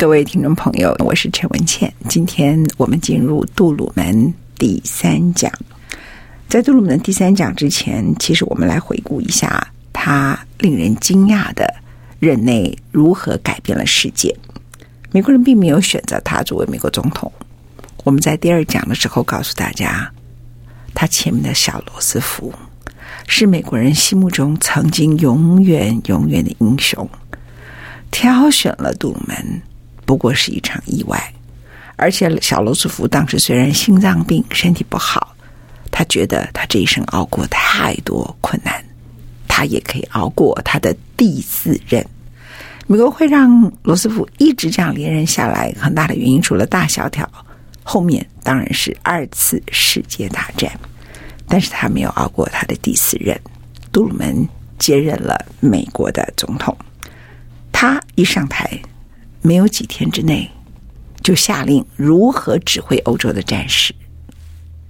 各位听众朋友，我是陈文倩。今天我们进入杜鲁门第三讲。在杜鲁门第三讲之前，其实我们来回顾一下他令人惊讶的任内如何改变了世界。美国人并没有选择他作为美国总统。我们在第二讲的时候告诉大家，他前面的小罗斯福是美国人心目中曾经永远永远的英雄。挑选了杜鲁门，不过是一场意外。而且小罗斯福当时虽然心脏病，身体不好，他觉得他这一生熬过太多困难，他也可以熬过他的第四任。美国会让罗斯福一直这样连任下来，很大的原因除了大萧条，后面当然是二次世界大战。但是他没有熬过他的第四任，杜鲁门接任了美国的总统。他一上台，没有几天之内，就下令如何指挥欧洲的战事，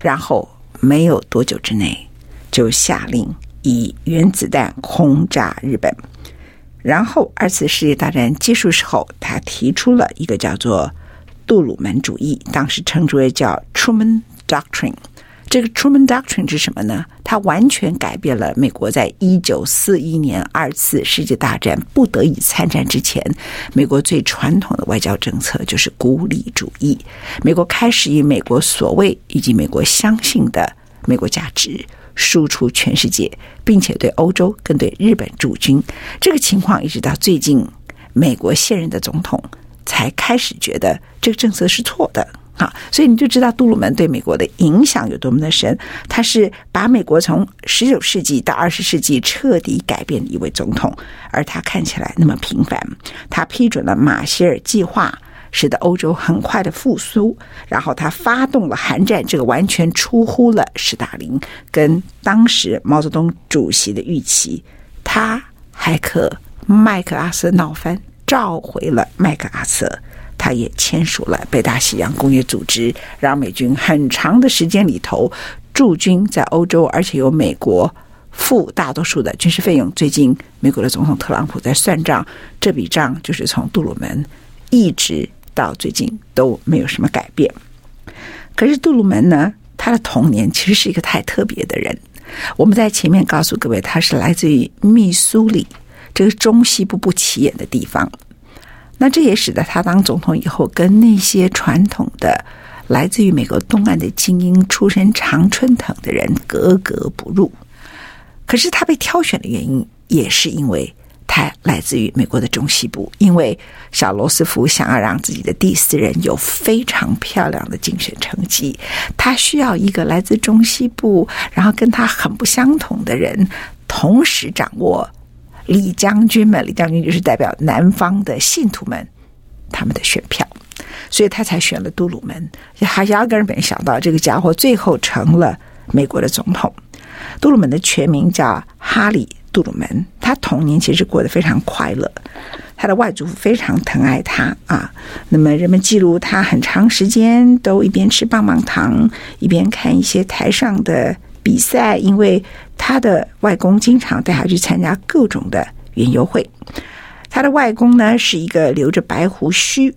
然后没有多久之内，就下令以原子弹轰炸日本。然后二次世界大战结束时候，他提出了一个叫做杜鲁门主义，当时称之为叫 Truman Doctrine。这个 Truman Doctrine 是什么呢？它完全改变了美国在一九四一年二次世界大战不得已参战之前，美国最传统的外交政策就是孤立主义。美国开始以美国所谓以及美国相信的美国价值输出全世界，并且对欧洲跟对日本驻军。这个情况一直到最近，美国现任的总统才开始觉得这个政策是错的。好，所以你就知道杜鲁门对美国的影响有多么的深。他是把美国从十九世纪到二十世纪彻底改变的一位总统，而他看起来那么平凡。他批准了马歇尔计划，使得欧洲很快的复苏。然后他发动了韩战，这个完全出乎了史大林跟当时毛泽东主席的预期。他还可麦克阿瑟闹翻，召回了麦克阿瑟。他也签署了北大西洋工业组织，让美军很长的时间里头驻军在欧洲，而且由美国付大多数的军事费用。最近美国的总统特朗普在算账，这笔账就是从杜鲁门一直到最近都没有什么改变。可是杜鲁门呢，他的童年其实是一个太特别的人。我们在前面告诉各位，他是来自于密苏里这个中西部不起眼的地方。那这也使得他当总统以后，跟那些传统的来自于美国东岸的精英、出身常春藤的人格格不入。可是他被挑选的原因，也是因为他来自于美国的中西部。因为小罗斯福想要让自己的第四任有非常漂亮的竞选成绩，他需要一个来自中西部，然后跟他很不相同的人，同时掌握。李将军们，李将军就是代表南方的信徒们，他们的选票，所以他才选了杜鲁门。他压根儿没想到，这个家伙最后成了美国的总统。杜鲁门的全名叫哈里·杜鲁门，他童年其实过得非常快乐，他的外祖父非常疼爱他啊。那么人们记录他很长时间都一边吃棒棒糖，一边看一些台上的比赛，因为他的外公经常带他去参加各种的园游会。他的外公呢是一个留着白胡须、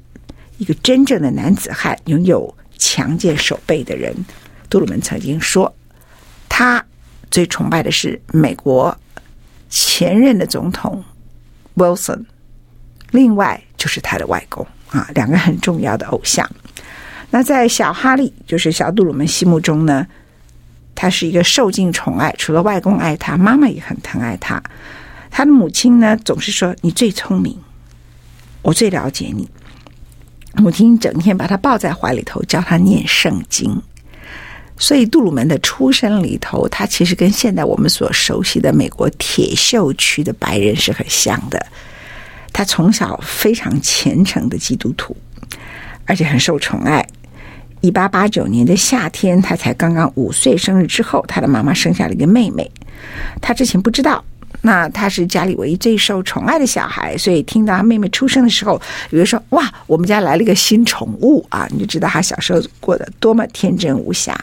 一个真正的男子汉，拥有强健手背的人。杜鲁门曾经说，他最崇拜的是美国前任的总统 Wilson，另外就是他的外公啊，两个很重要的偶像。那在小哈利，就是小杜鲁门心目中呢，他是一个受尽宠爱，除了外公爱他，妈妈也很疼爱他。他的母亲呢，总是说：“你最聪明，我最了解你。”母亲整天把他抱在怀里头，教他念圣经。所以杜鲁门的出身里头，他其实跟现在我们所熟悉的美国铁锈区的白人是很像的。他从小非常虔诚的基督徒，而且很受宠爱。一八八九年的夏天，他才刚刚五岁生日之后，他的妈妈生下了一个妹妹。他之前不知道。那他是家里唯一最受宠爱的小孩，所以听到他妹妹出生的时候，有人说：“哇，我们家来了一个新宠物啊！”你就知道他小时候过得多么天真无瑕。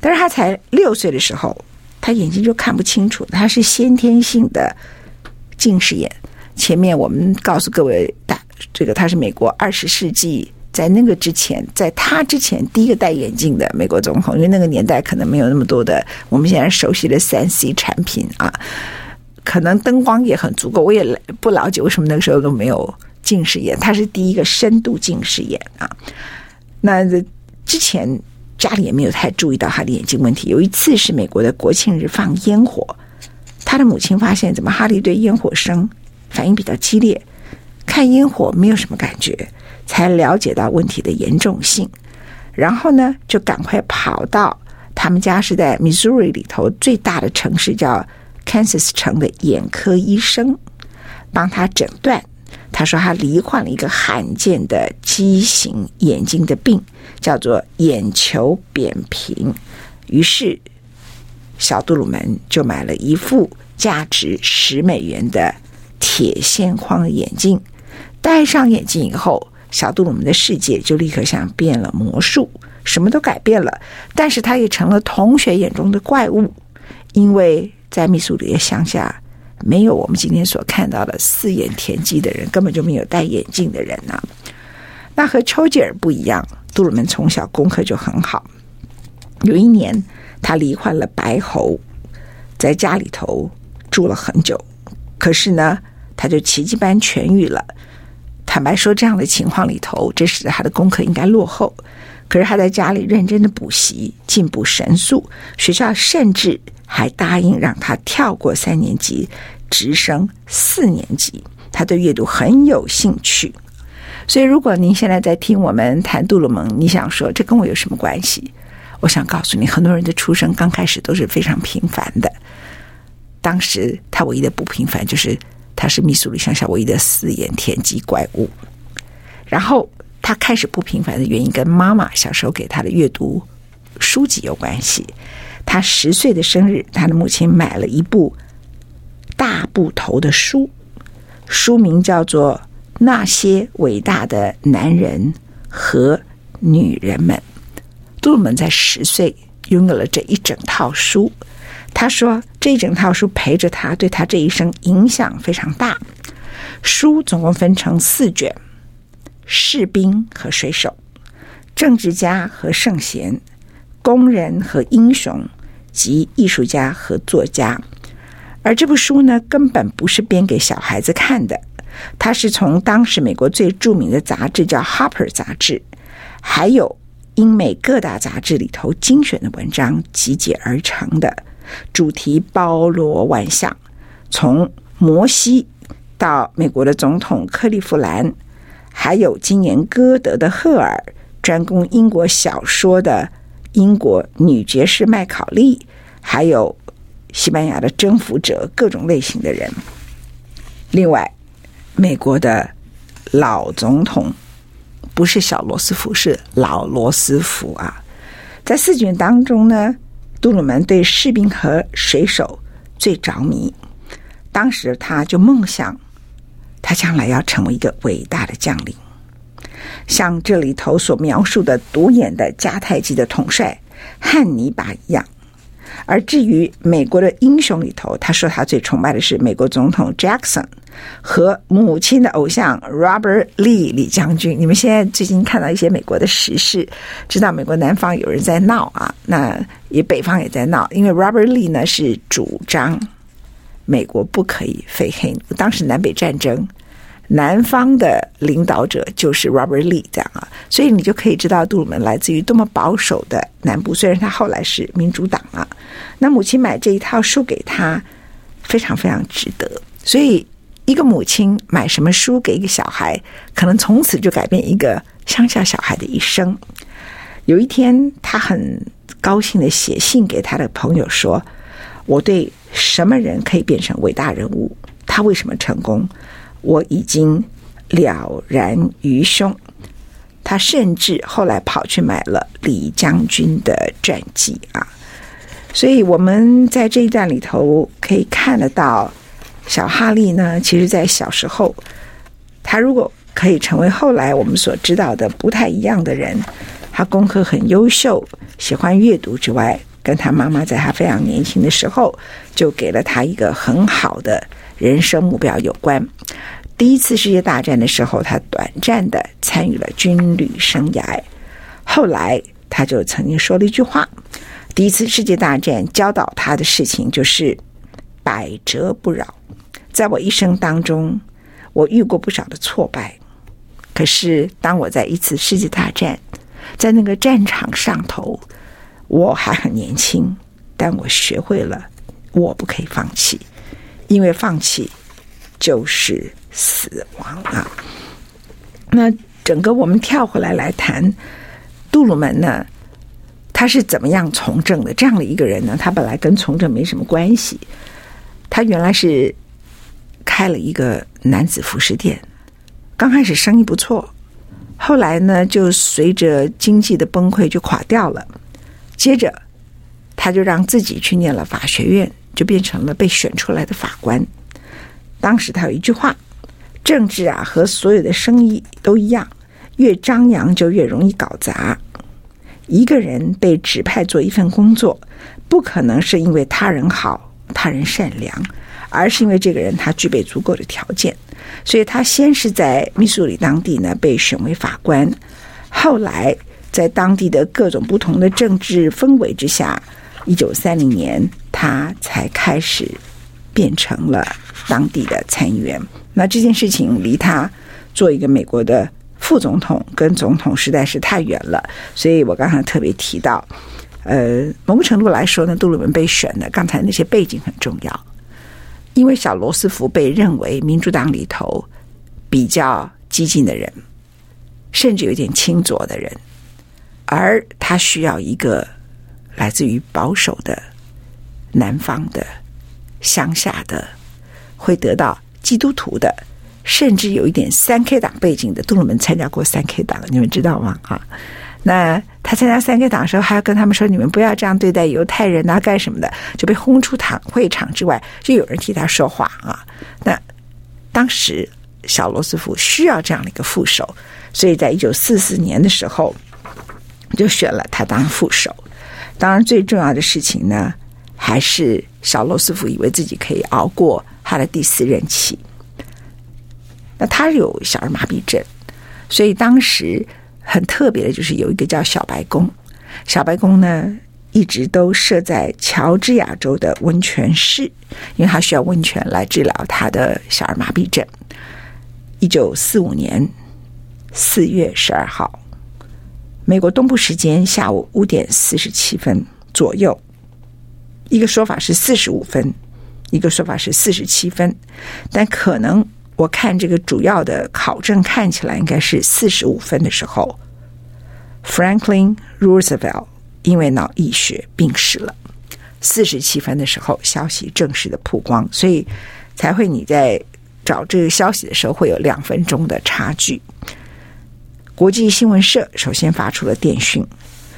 但是他才六岁的时候，他眼睛就看不清楚，他是先天性的近视眼。前面我们告诉各位，大这个他是美国二十世纪在那个之前，在他之前第一个戴眼镜的美国总统，因为那个年代可能没有那么多的我们现在熟悉的三 C 产品啊。可能灯光也很足够，我也不了解为什么那个时候都没有近视眼。他是第一个深度近视眼啊。那之前家里也没有太注意到他的眼睛问题。有一次是美国的国庆日放烟火，他的母亲发现怎么哈利对烟火声反应比较激烈，看烟火没有什么感觉，才了解到问题的严重性。然后呢，就赶快跑到他们家是在 Missouri 里头最大的城市叫。Kansas 城的眼科医生帮他诊断，他说他罹患了一个罕见的畸形眼睛的病，叫做眼球扁平。于是小杜鲁门就买了一副价值十美元的铁线框眼镜，戴上眼镜以后，小杜鲁门的世界就立刻像变了魔术，什么都改变了。但是他也成了同学眼中的怪物，因为。在密苏里的乡下，没有我们今天所看到的四眼田鸡的人，根本就没有戴眼镜的人呐、那和丘吉尔不一样，杜鲁门从小功课就很好。有一年，他罹患了白喉，在家里头住了很久，可是呢，他就奇迹般痊愈了。坦白说，这样的情况里头，这使得他的功课应该落后。可是他在家里认真的补习，进步神速，学校甚至。还答应让他跳过三年级，直升四年级。他对阅读很有兴趣，所以如果您现在在听我们谈杜鲁门，你想说这跟我有什么关系？我想告诉你，很多人的出生刚开始都是非常平凡的。当时他唯一的不平凡就是他是密苏里乡下唯一的四眼田鸡怪物。然后他开始不平凡的原因跟妈妈小时候给他的阅读书籍有关系。他十岁的生日，他的母亲买了一部大部头的书，书名叫做《那些伟大的男人和女人们》。杜鲁门在十岁拥有了这一整套书。他说，这一整套书陪着他，对他这一生影响非常大。书总共分成四卷：士兵和水手，政治家和圣贤。工人和英雄及艺术家和作家，而这部书呢，根本不是编给小孩子看的，它是从当时美国最著名的杂志叫《Harper》杂志，还有英美各大杂志里头精选的文章集结而成的，主题包罗万象，从摩西到美国的总统克利夫兰，还有今年歌德的赫尔，专攻英国小说的。英国女爵士麦考利，还有西班牙的征服者，各种类型的人。另外，美国的老总统不是小罗斯福，是老罗斯福啊。在四卷当中呢，杜鲁门对士兵和水手最着迷。当时他就梦想，他将来要成为一个伟大的将领。像这里头所描述的独眼的迦太基的统帅汉尼拔一样，而至于美国的英雄里头，他说他最崇拜的是美国总统 Jackson，和母亲的偶像 Robert Lee 李将军。你们现在最近看到一些美国的时事，知道美国南方有人在闹啊，那也北方也在闹，因为 Robert Lee 呢是主张美国不可以废黑奴。当时南北战争。南方的领导者就是 Robert Lee 这样啊，所以你就可以知道杜鲁门来自于多么保守的南部。虽然他后来是民主党啊，那母亲买这一套书给他，非常非常值得。所以一个母亲买什么书给一个小孩，可能从此就改变一个乡下小孩的一生。有一天，他很高兴地写信给他的朋友说：“我对什么人可以变成伟大人物？他为什么成功？”我已经了然于胸。他甚至后来跑去买了李将军的传记啊，所以我们在这一段里头可以看得到，小哈利呢，其实在小时候，他如果可以成为后来我们所知道的不太一样的人，他功课很优秀，喜欢阅读之外，跟他妈妈在他非常年轻的时候就给了他一个很好的人生目标有关。第一次世界大战的时候，他短暂的参与了军旅生涯。后来，他就曾经说了一句话：“第一次世界大战教导他的事情就是百折不挠。”在我一生当中，我遇过不少的挫败。可是，当我在一次世界大战，在那个战场上头，我还很年轻，但我学会了，我不可以放弃，因为放弃就是。死亡啊！那整个我们跳回来来谈杜鲁门呢，他是怎么样从政的？这样的一个人呢，他本来跟从政没什么关系。他原来是开了一个男子服饰店，刚开始生意不错，后来呢，就随着经济的崩溃就垮掉了。接着，他就让自己去念了法学院，就变成了被选出来的法官。当时他有一句话。政治啊，和所有的生意都一样，越张扬就越容易搞砸。一个人被指派做一份工作，不可能是因为他人好、他人善良，而是因为这个人他具备足够的条件。所以他先是在密苏里当地呢被选为法官，后来在当地的各种不同的政治氛围之下，一九三零年他才开始变成了当地的参议员。那这件事情离他做一个美国的副总统跟总统实在是太远了，所以我刚才特别提到，呃，某种程度来说呢，杜鲁门被选的，刚才那些背景很重要，因为小罗斯福被认为民主党里头比较激进的人，甚至有点清左的人，而他需要一个来自于保守的南方的乡下的，会得到。基督徒的，甚至有一点三 K 党背景的，杜鲁门参加过三 K 党，你们知道吗？啊，那他参加三 K 党的时候，还要跟他们说：“你们不要这样对待犹太人啊，干什么的？”就被轰出堂会场之外，就有人替他说话啊。那当时小罗斯福需要这样的一个副手，所以在一九四四年的时候就选了他当副手。当然，最重要的事情呢，还是小罗斯福以为自己可以熬过。他的第四任期，那他有小儿麻痹症，所以当时很特别的就是有一个叫小白宫。小白宫呢，一直都设在乔治亚州的温泉市，因为他需要温泉来治疗他的小儿麻痹症。一九四五年四月十二号，美国东部时间下午五点四十七分左右，一个说法是四十五分。一个说法是四十七分，但可能我看这个主要的考证看起来应该是四十五分的时候，Franklin Roosevelt 因为脑溢血病逝了。四十七分的时候，消息正式的曝光，所以才会你在找这个消息的时候会有两分钟的差距。国际新闻社首先发出了电讯，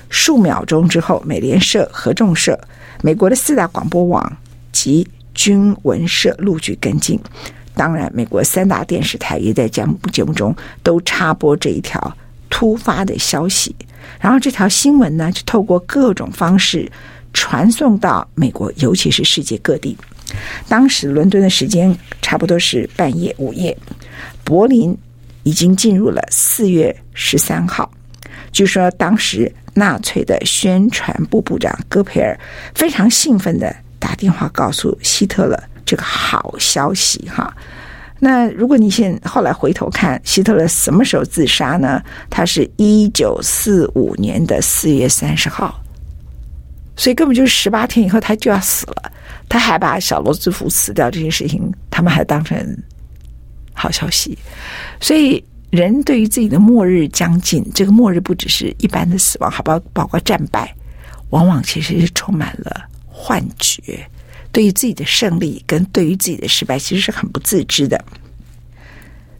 数秒钟之后，美联社、合众社、美国的四大广播网及军文社陆续跟进，当然，美国三大电视台也在节目节目中都插播这一条突发的消息，然后这条新闻呢，就透过各种方式传送到美国，尤其是世界各地。当时伦敦的时间差不多是半夜午夜，柏林已经进入了四月十三号。据说当时纳粹的宣传部部长戈培尔非常兴奋地打电话告诉希特勒这个好消息哈。那如果你现后来回头看希特勒什么时候自杀呢？他是一九四五年的四月三十号，所以根本就是十八天以后他就要死了。他还把小罗斯福死掉这件事情，他们还当成好消息。所以人对于自己的末日将近，这个末日不只是一般的死亡，好不好？包括战败，往往其实是充满了幻觉。对于自己的胜利跟对于自己的失败，其实是很不自知的。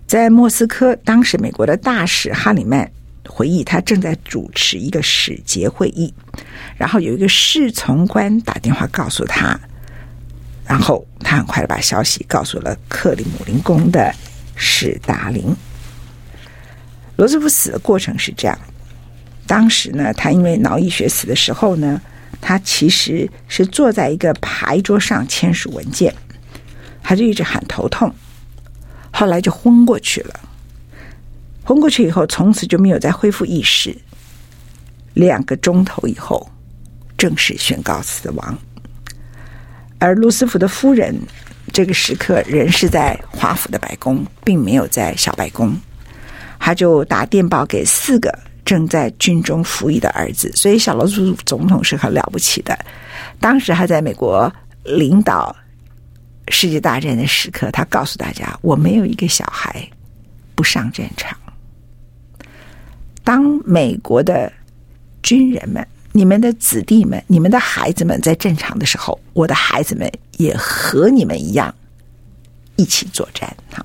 在莫斯科，当时美国的大使哈里曼回忆，他正在主持一个使节会议，然后有一个侍从官打电话告诉他，然后他很快的把消息告诉了克里姆林宫的史达林。罗斯福死的过程是这样：当时呢，他因为脑溢血死的时候呢。他其实是坐在一个牌桌上签署文件，他就一直喊头痛，后来就昏过去了。昏过去以后，从此就没有再恢复意识。两个钟头以后，正式宣告死亡。而罗斯福的夫人这个时刻仍是在华府的白宫，并没有在小白宫，他就打电报给四个。正在军中服役的儿子，所以小罗斯总统是很了不起的。当时还在美国领导世界大战的时刻，他告诉大家：“我没有一个小孩不上战场。”当美国的军人们、你们的子弟们、你们的孩子们在战场的时候，我的孩子们也和你们一样一起作战。哈，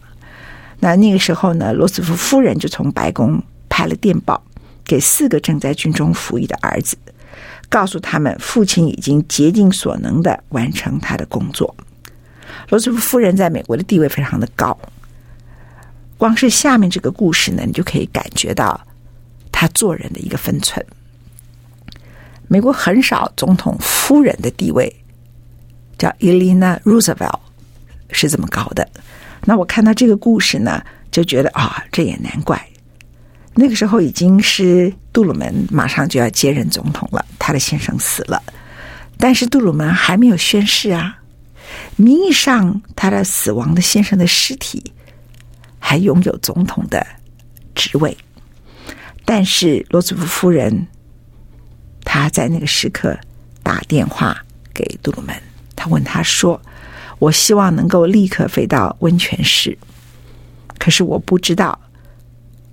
那那个时候呢，罗斯福夫人就从白宫拍了电报。给四个正在军中服役的儿子，告诉他们父亲已经竭尽所能的完成他的工作。罗斯福夫人在美国的地位非常的高，光是下面这个故事呢，你就可以感觉到他做人的一个分寸。美国很少总统夫人的地位叫 Elena Roosevelt 是这么高的。那我看到这个故事呢，就觉得啊，这也难怪。那个时候已经是杜鲁门马上就要接任总统了，他的先生死了，但是杜鲁门还没有宣誓啊。名义上他的死亡的先生的尸体还拥有总统的职位，但是罗斯福夫人他在那个时刻打电话给杜鲁门，他问他说：“我希望能够立刻飞到温泉市，可是我不知道。”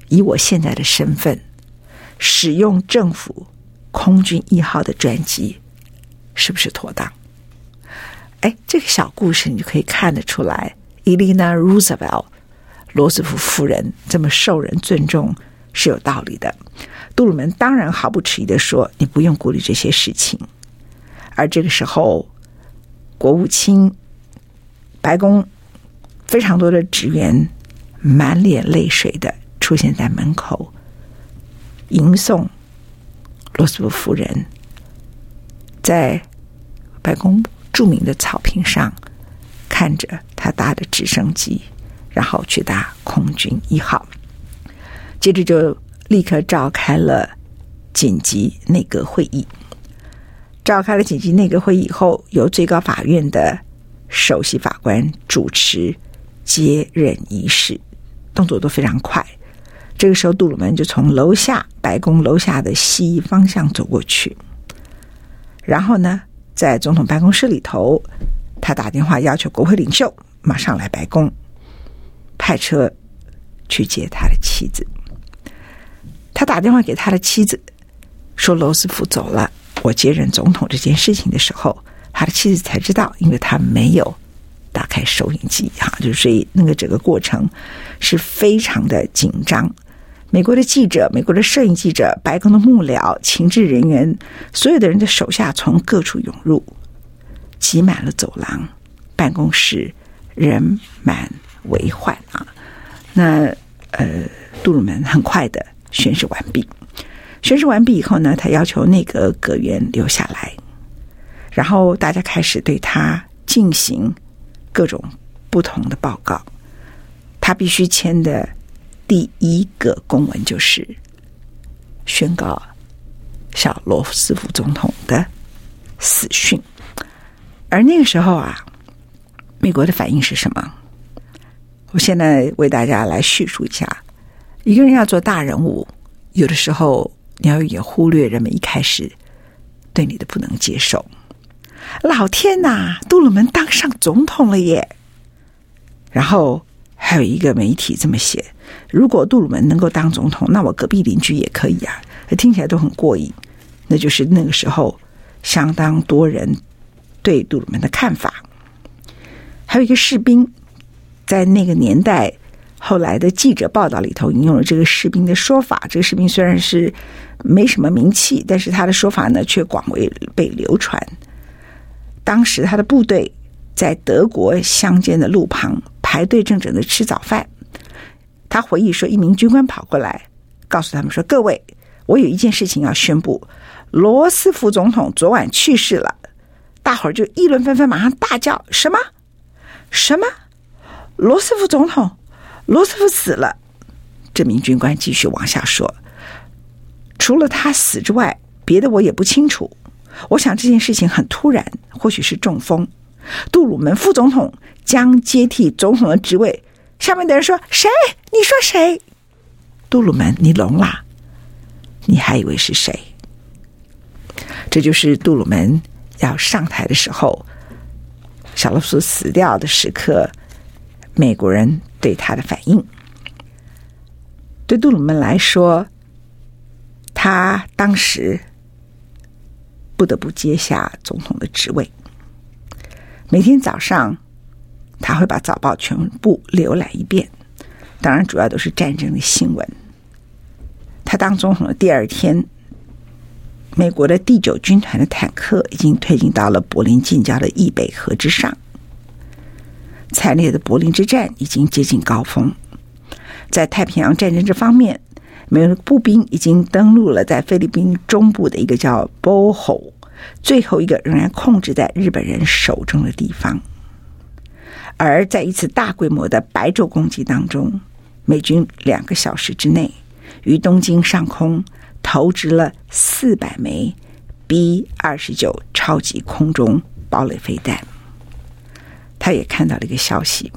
以我现在的身份，使用政府空军一号的专机，是不是妥当？哎，这个小故事你就可以看得出来，Eleanor Roosevelt 罗斯福夫人这么受人尊重是有道理的。杜鲁门当然毫不迟疑的说：“你不用顾虑这些事情。”而这个时候，国务卿、白宫非常多的职员满脸泪水的。出现在门口，迎送罗斯福夫人，在白宫著名的草坪上，看着他搭的直升机，然后去搭空军一号，接着就立刻召开了紧急内阁会议。召开了紧急内阁会议以后，由最高法院的首席法官主持接任仪式，动作都非常快。这个时候，杜鲁门就从楼下白宫楼下的西方向走过去，然后呢，在总统办公室里头，他打电话要求国会领袖马上来白宫，派车去接他的妻子。他打电话给他的妻子，说罗斯福走了，我接任总统这件事情的时候，他的妻子才知道，因为他没有。打开收音机，哈，就是所以那个整个过程是非常的紧张。美国的记者、美国的摄影记者、白宫的幕僚、情治人员，所有的人的手下从各处涌入，挤满了走廊、办公室，人满为患啊。那呃，杜鲁门很快的宣誓完毕。宣誓完毕以后呢，他要求内阁阁员留下来，然后大家开始对他进行。各种不同的报告。他必须签的第一个公文就是宣告小罗斯福总统的死讯。而那个时候啊，美国的反应是什么？我现在为大家来叙述一下。一个人要做大人物，有的时候你要也忽略人们一开始对你的不能接受。老天呐，杜鲁门当上总统了耶！然后还有一个媒体这么写：如果杜鲁门能够当总统，那我隔壁邻居也可以啊！听起来都很过瘾。那就是那个时候相当多人对杜鲁门的看法。还有一个士兵，在那个年代，后来的记者报道里头引用了这个士兵的说法。这个士兵虽然是没什么名气，但是他的说法呢却广为被流传。当时他的部队在德国乡间的路旁排队正整的吃早饭。他回忆说，一名军官跑过来告诉他们说：“各位，我有一件事情要宣布，罗斯福总统昨晚去世了。”大伙儿就议论纷纷，马上大叫：“什么？什么？罗斯福总统？罗斯福死了？”这名军官继续往下说：“除了他死之外，别的我也不清楚。”我想这件事情很突然，或许是中风。杜鲁门副总统将接替总统的职位。下面的人说：“谁？你说谁？”杜鲁门，你聋了？你还以为是谁？这就是杜鲁门要上台的时候，小罗斯死掉的时刻，美国人对他的反应。对杜鲁门来说，他当时。不得不接下总统的职位。每天早上，他会把早报全部浏览一遍，当然主要都是战争的新闻。他当总统的第二天，美国的第九军团的坦克已经推进到了柏林近郊的易北河之上。惨烈的柏林之战已经接近高峰。在太平洋战争这方面，美国步兵已经登陆了在菲律宾中部的一个叫 Boho，最后一个仍然控制在日本人手中的地方。而在一次大规模的白昼攻击当中，美军两个小时之内于东京上空投掷了四百枚 B 二十九超级空中堡垒飞弹。他也看到了一个消息：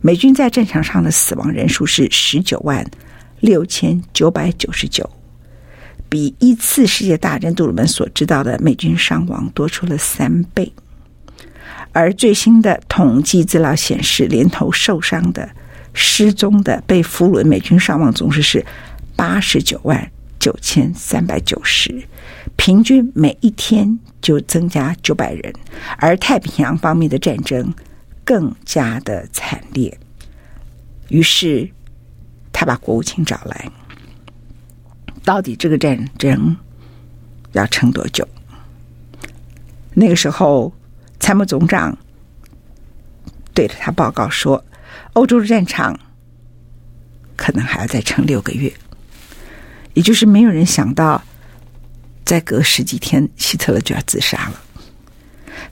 美军在战场上的死亡人数是十九万。六千九百九十九，比一次世界大战杜鲁门所知道的美军伤亡多出了三倍。而最新的统计资料显示，连同受伤的、失踪的、被俘虏的美军伤亡总数是八十九万九千三百九十，平均每一天就增加九百人。而太平洋方面的战争更加的惨烈，于是。他把国务卿找来，到底这个战争要撑多久？那个时候，参谋总长对着他报告说：“欧洲的战场可能还要再撑六个月。”也就是没有人想到，再隔十几天，希特勒就要自杀了。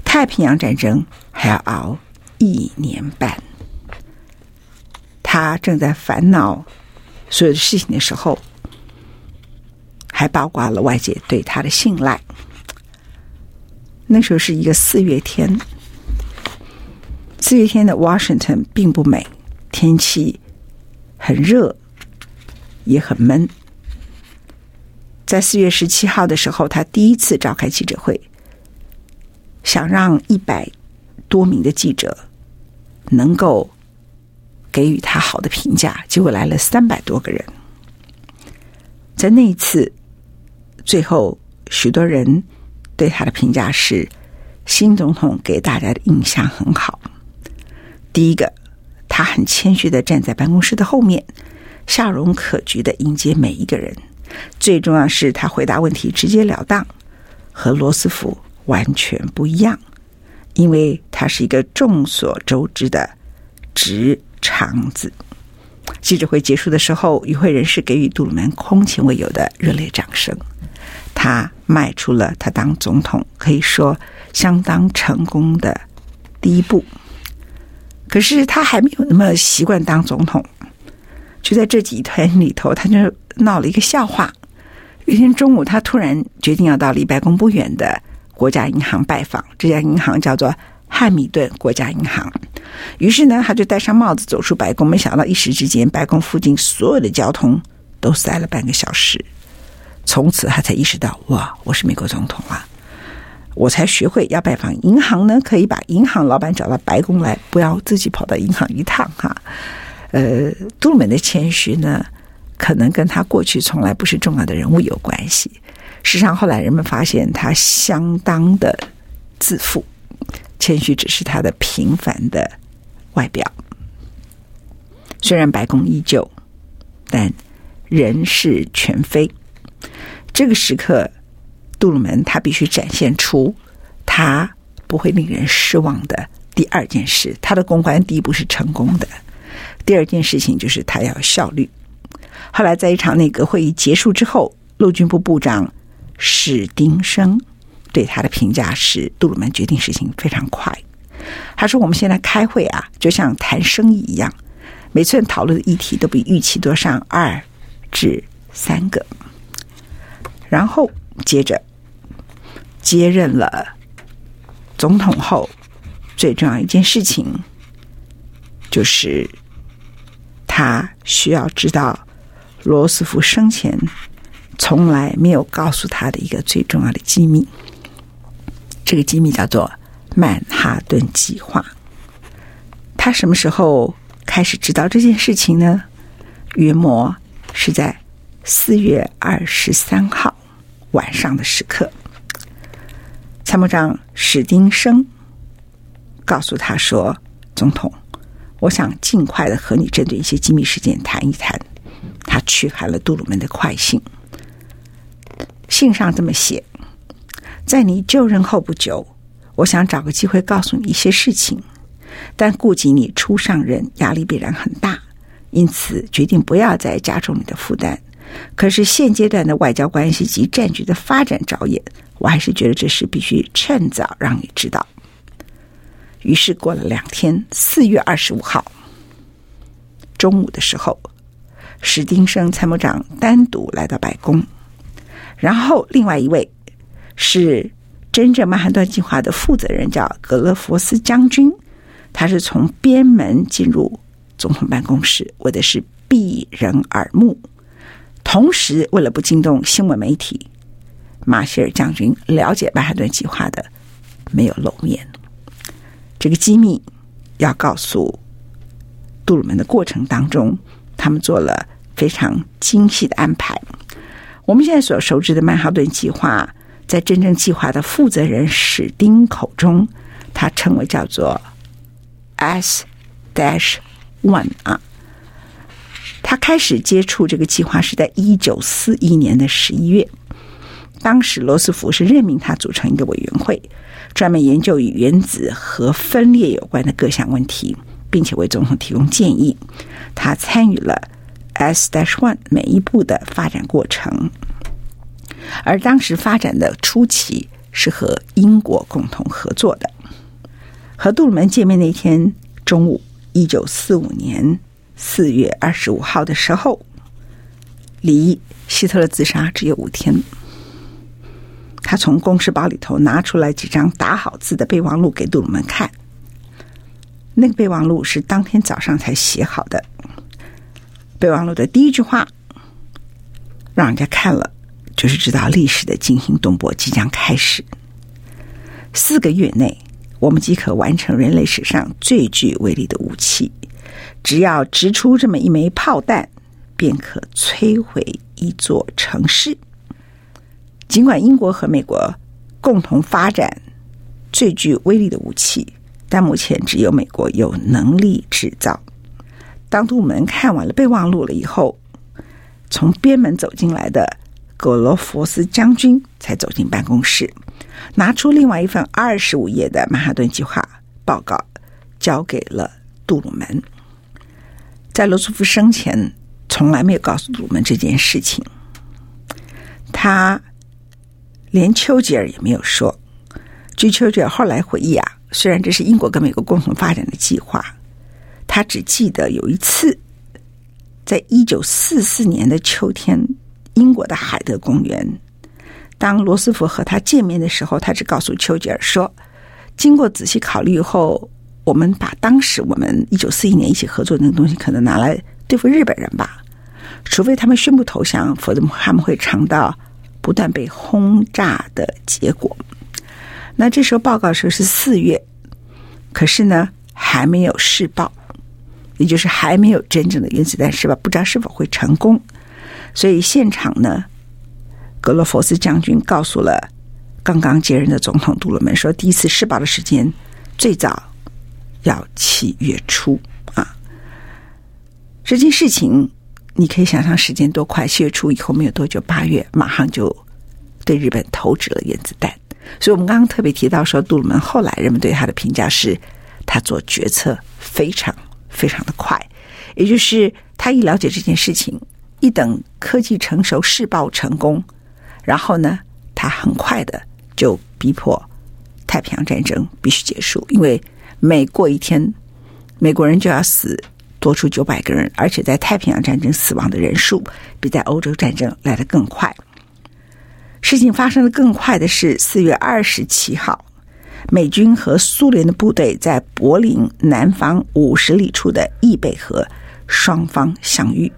太平洋战争还要熬一年半。他正在烦恼。所有的事情的时候，还包括了外界对他的信赖。那时候是一个四月天，四月天的 Washington 并不美，天气很热，也很闷。在四月十七号的时候，他第一次召开记者会，想让一百多名的记者能够。给予他好的评价，结果来了三百多个人。在那一次，最后许多人对他的评价是：新总统给大家的印象很好。第一个，他很谦虚的站在办公室的后面，笑容可掬的迎接每一个人。最重要是他回答问题直截了当，和罗斯福完全不一样，因为他是一个众所周知的直。肠子。记者会结束的时候，与会人士给予杜鲁门空前未有的热烈掌声。他迈出了他当总统可以说相当成功的第一步。可是他还没有那么习惯当总统。就在这几天里头，他就闹了一个笑话。有一天中午，他突然决定要到离白宫不远的国家银行拜访。这家银行叫做汉密顿国家银行。于是呢，他就戴上帽子走出白宫。没想到一时之间，白宫附近所有的交通都塞了半个小时。从此，他才意识到：哇，我是美国总统啊！我才学会要拜访银行呢，可以把银行老板找到白宫来，不要自己跑到银行一趟哈。呃，杜鲁门的谦虚呢，可能跟他过去从来不是重要的人物有关系。事实上，后来人们发现他相当的自负，谦虚只是他的平凡的外表。虽然白宫依旧，但人事全非。这个时刻，杜鲁门他必须展现出他不会令人失望的第二件事。他的公关第一步是成功的。第二件事情就是他要效率。后来在一场内阁会议结束之后，陆军部部长史丁生对他的评价是：杜鲁门决定事情非常快。他说：“我们现在开会啊，就像谈生意一样，每次讨论的议题都比预期多上二至三个。”然后接着接任了总统后，最重要一件事情就是。他需要知道罗斯福生前从来没有告诉他的一个最重要的机密。这个机密叫做曼哈顿计划。他什么时候开始知道这件事情呢？约莫是在四月二十三号晚上的时刻。参谋长史丁生告诉他说：“总统。”我想尽快的和你针对一些机密事件谈一谈。他驱寒了杜鲁门的快信，信上这么写：在你就任后不久，我想找个机会告诉你一些事情，但顾及你初上任，压力必然很大，因此决定不要再加重你的负担。可是现阶段的外交关系及战局的发展着眼，我还是觉得这事必须趁早让你知道。于是过了两天，四月二十五号中午的时候，史丁生参谋长单独来到白宫，然后另外一位是真正曼哈顿计划的负责人，叫格勒佛斯将军，他是从边门进入总统办公室，为的是避人耳目，同时为了不惊动新闻媒体，马歇尔将军了解曼哈顿计划的没有露面。这个机密要告诉杜鲁门的过程当中，他们做了非常精细的安排。我们现在所熟知的曼哈顿计划，在真正计划的负责人史丁口中，他称为叫做 S dash one 啊。他开始接触这个计划是在一九四一年的十一月，当时罗斯福是任命他组成一个委员会。专门研究与原子核分裂有关的各项问题，并且为总统提供建议。他参与了 S-1 每一步的发展过程，而当时发展的初期是和英国共同合作的。和杜鲁门见面那天中午，一九四五年四月二十五号的时候，离希特勒自杀只有五天。他从公事包里头拿出来几张打好字的备忘录给杜鲁门看。那个备忘录是当天早上才写好的。备忘录的第一句话，让人家看了就是知道历史的惊心动魄即将开始。四个月内，我们即可完成人类史上最具威力的武器。只要掷出这么一枚炮弹，便可摧毁一座城市。尽管英国和美国共同发展最具威力的武器，但目前只有美国有能力制造。当杜鲁门看完了备忘录了以后，从边门走进来的葛罗佛斯将军才走进办公室，拿出另外一份二十五页的曼哈顿计划报告，交给了杜鲁门。在罗斯福生前，从来没有告诉我们这件事情。他。连丘吉尔也没有说。据丘吉尔后来回忆啊，虽然这是英国跟美国共同发展的计划，他只记得有一次，在一九四四年的秋天，英国的海德公园，当罗斯福和他见面的时候，他只告诉丘吉尔说：“经过仔细考虑后，我们把当时我们一九四一年一起合作的那个东西，可能拿来对付日本人吧。除非他们宣布投降，否则他们会尝到不断被轰炸的结果。”那这时候报告说是四月，可是呢还没有试爆，也就是还没有真正的原子弹试爆，不知道是否会成功。所以现场呢，格罗佛斯将军告诉了刚刚接任的总统杜鲁门说，第一次试爆的时间最早要七月初啊。这件事情你可以想象时间多快，七月初以后没有多久，八月马上就对日本投掷了原子弹。所以，我们刚刚特别提到说，杜鲁门后来人们对他的评价是，他做决策非常非常的快，也就是他一了解这件事情，一等科技成熟，试爆成功，然后呢，他很快的就逼迫太平洋战争必须结束，因为每过一天，美国人就要死多出九百个人，而且在太平洋战争死亡的人数比在欧洲战争来得更快。事情发生的更快的是四月二十七号，美军和苏联的部队在柏林南方五十里处的易贝河双方相遇，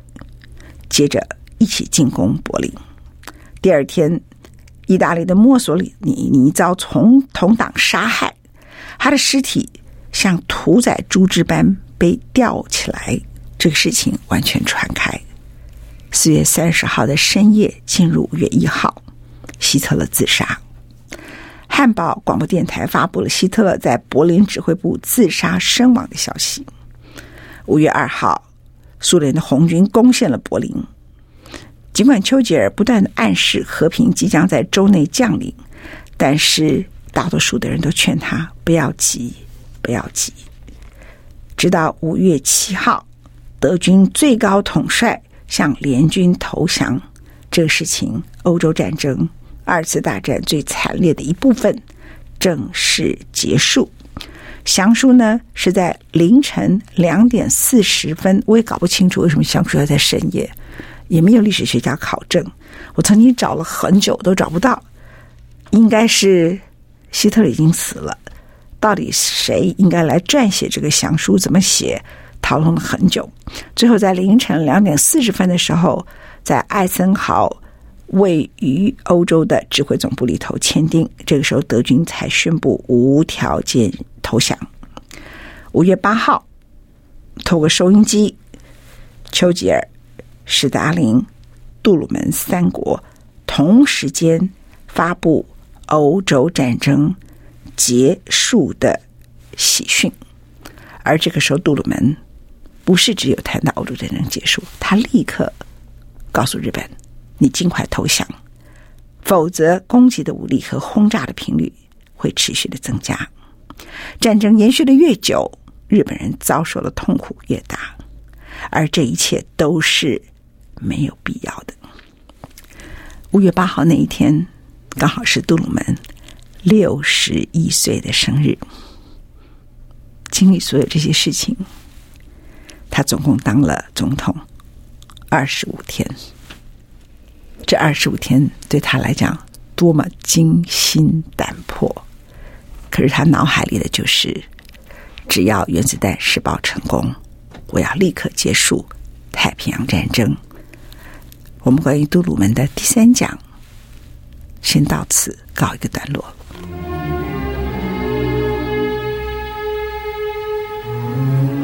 接着一起进攻柏林。第二天，意大利的墨索里尼尼遭从同党杀害，他的尸体像屠宰猪只般被吊起来，这个事情完全传开。四月三十号的深夜进入五月一号。希特勒自杀。汉堡广播电台发布了希特勒在柏林指挥部自杀身亡的消息。五月二号，苏联的红军攻陷了柏林。尽管丘吉尔不断的暗示和平即将在周内降临，但是大多数的人都劝他不要急，不要急。直到五月七号，德军最高统帅向联军投降，这个事情，欧洲战争。二次大战最惨烈的一部分正式结束。降书呢是在凌晨两点四十分，我也搞不清楚为什么降书要在深夜，也没有历史学家考证。我曾经找了很久都找不到，应该是希特勒已经死了。到底谁应该来撰写这个降书？怎么写？讨论了很久，最后在凌晨两点四十分的时候，在艾森豪。位于欧洲的指挥总部里头签订，这个时候德军才宣布无条件投降。五月八号，透过收音机，丘吉尔、史达林、杜鲁门三国同时间发布欧洲战争结束的喜讯。而这个时候，杜鲁门不是只有谈到欧洲战争结束，他立刻告诉日本。你尽快投降，否则攻击的武力和轰炸的频率会持续的增加。战争延续的越久，日本人遭受的痛苦越大，而这一切都是没有必要的。五月八号那一天，刚好是杜鲁门六十一岁的生日。经历所有这些事情，他总共当了总统二十五天。这二十五天对他来讲多么惊心胆魄！可是他脑海里的就是，只要原子弹试爆成功，我要立刻结束太平洋战争。我们关于杜鲁门的第三讲，先到此告一个段落。Thank you.